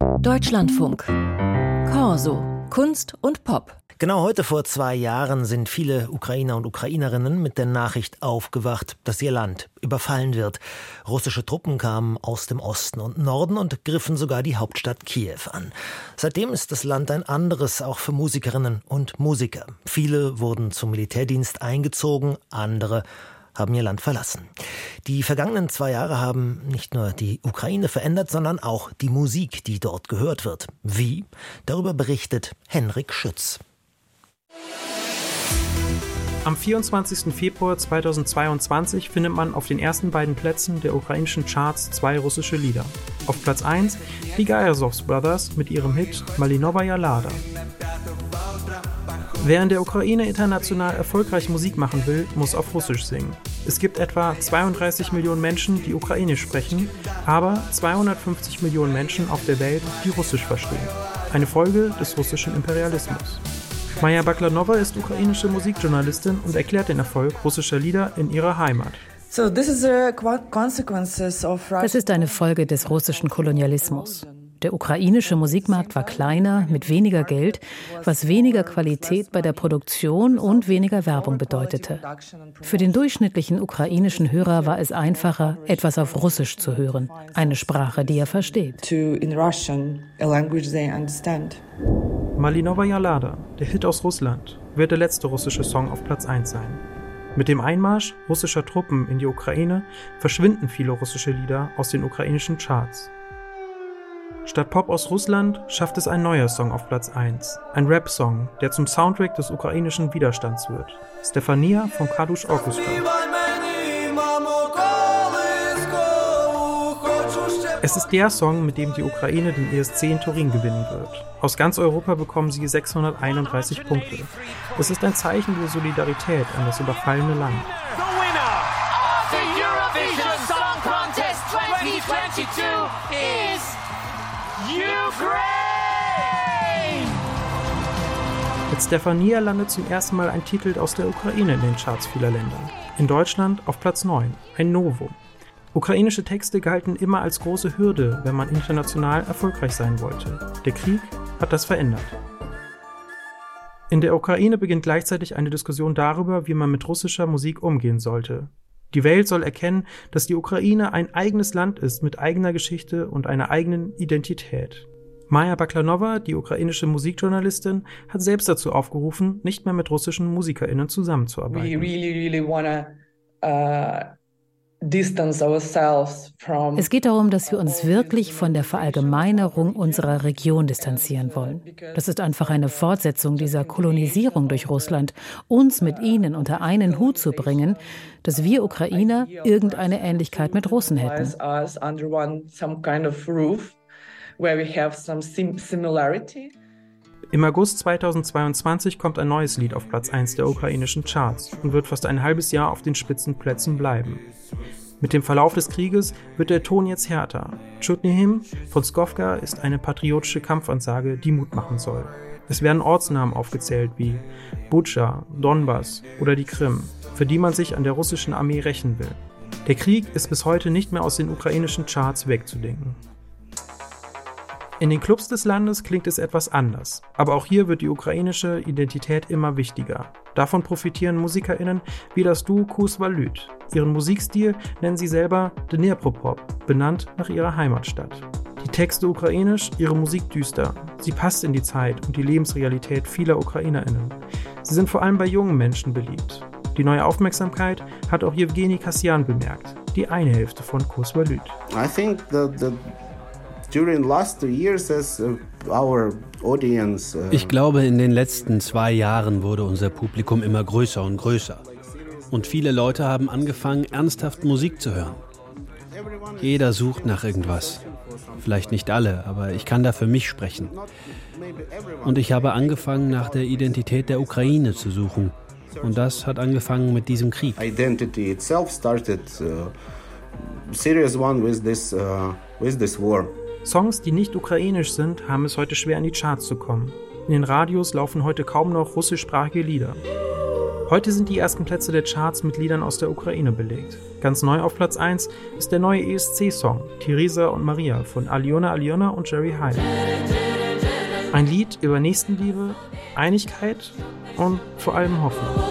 Deutschlandfunk. Corso. Kunst und Pop. Genau heute vor zwei Jahren sind viele Ukrainer und Ukrainerinnen mit der Nachricht aufgewacht, dass ihr Land überfallen wird. Russische Truppen kamen aus dem Osten und Norden und griffen sogar die Hauptstadt Kiew an. Seitdem ist das Land ein anderes, auch für Musikerinnen und Musiker. Viele wurden zum Militärdienst eingezogen, andere haben ihr Land verlassen. Die vergangenen zwei Jahre haben nicht nur die Ukraine verändert, sondern auch die Musik, die dort gehört wird. Wie? Darüber berichtet Henrik Schütz. Am 24. Februar 2022 findet man auf den ersten beiden Plätzen der ukrainischen Charts zwei russische Lieder. Auf Platz 1 die Gajasovs Brothers mit ihrem Hit Malinovaya Lada. Wer in der Ukraine international erfolgreich Musik machen will, muss auf Russisch singen. Es gibt etwa 32 Millionen Menschen, die Ukrainisch sprechen, aber 250 Millionen Menschen auf der Welt, die Russisch verstehen. Eine Folge des russischen Imperialismus. Maja Baklanova ist ukrainische Musikjournalistin und erklärt den Erfolg russischer Lieder in ihrer Heimat. Das ist eine Folge des russischen Kolonialismus. Der ukrainische Musikmarkt war kleiner, mit weniger Geld, was weniger Qualität bei der Produktion und weniger Werbung bedeutete. Für den durchschnittlichen ukrainischen Hörer war es einfacher, etwas auf Russisch zu hören, eine Sprache, die er versteht. Malinovaya Lada, der Hit aus Russland, wird der letzte russische Song auf Platz 1 sein. Mit dem Einmarsch russischer Truppen in die Ukraine verschwinden viele russische Lieder aus den ukrainischen Charts. Statt Pop aus Russland schafft es ein neuer Song auf Platz 1. Ein Rap-Song, der zum Soundtrack des ukrainischen Widerstands wird. Stefania vom Kadush Orchestra. Es ist der Song, mit dem die Ukraine den ESC in Turin gewinnen wird. Aus ganz Europa bekommen sie 631 Punkte. Es ist ein Zeichen der Solidarität an das überfallene Land. Mit Stefania landet zum ersten Mal ein Titel aus der Ukraine in den Charts vieler Länder. In Deutschland auf Platz 9, ein Novum. Ukrainische Texte galten immer als große Hürde, wenn man international erfolgreich sein wollte. Der Krieg hat das verändert. In der Ukraine beginnt gleichzeitig eine Diskussion darüber, wie man mit russischer Musik umgehen sollte. Die Welt soll erkennen, dass die Ukraine ein eigenes Land ist mit eigener Geschichte und einer eigenen Identität. Maja Baklanova, die ukrainische Musikjournalistin, hat selbst dazu aufgerufen, nicht mehr mit russischen MusikerInnen zusammenzuarbeiten. We really, really wanna, uh es geht darum, dass wir uns wirklich von der Verallgemeinerung unserer Region distanzieren wollen. Das ist einfach eine Fortsetzung dieser Kolonisierung durch Russland, uns mit ihnen unter einen Hut zu bringen, dass wir Ukrainer irgendeine Ähnlichkeit mit Russen hätten. Im August 2022 kommt ein neues Lied auf Platz 1 der ukrainischen Charts und wird fast ein halbes Jahr auf den Spitzenplätzen bleiben. Mit dem Verlauf des Krieges wird der Ton jetzt härter. Chutnihim von Skovka ist eine patriotische Kampfansage, die Mut machen soll. Es werden Ortsnamen aufgezählt wie Butscha, Donbass oder die Krim, für die man sich an der russischen Armee rächen will. Der Krieg ist bis heute nicht mehr aus den ukrainischen Charts wegzudenken. In den Clubs des Landes klingt es etwas anders, aber auch hier wird die ukrainische Identität immer wichtiger. Davon profitieren MusikerInnen wie das Duo Kusvalyt. Ihren Musikstil nennen sie selber Dnipropop, benannt nach ihrer Heimatstadt. Die Texte ukrainisch, ihre Musik düster. Sie passt in die Zeit und die Lebensrealität vieler UkrainerInnen. Sie sind vor allem bei jungen Menschen beliebt. Die neue Aufmerksamkeit hat auch Jewgeni Kassian bemerkt, die eine Hälfte von Kusvalyt. I think the, the Uh, uh, ich glaube, in den letzten zwei Jahren wurde unser Publikum immer größer und größer. Und viele Leute haben angefangen, ernsthaft Musik zu hören. Jeder sucht nach irgendwas. Vielleicht nicht alle, aber ich kann da für mich sprechen. Und ich habe angefangen, nach der Identität der Ukraine zu suchen. Und das hat angefangen mit diesem Krieg. Identity itself started uh, serious one with this uh, with this war. Songs, die nicht ukrainisch sind, haben es heute schwer in die Charts zu kommen. In den Radios laufen heute kaum noch russischsprachige Lieder. Heute sind die ersten Plätze der Charts mit Liedern aus der Ukraine belegt. Ganz neu auf Platz 1 ist der neue ESC-Song Theresa und Maria von Aliona Aliona und Jerry Hyde. Ein Lied über Nächstenliebe, Einigkeit und vor allem Hoffnung.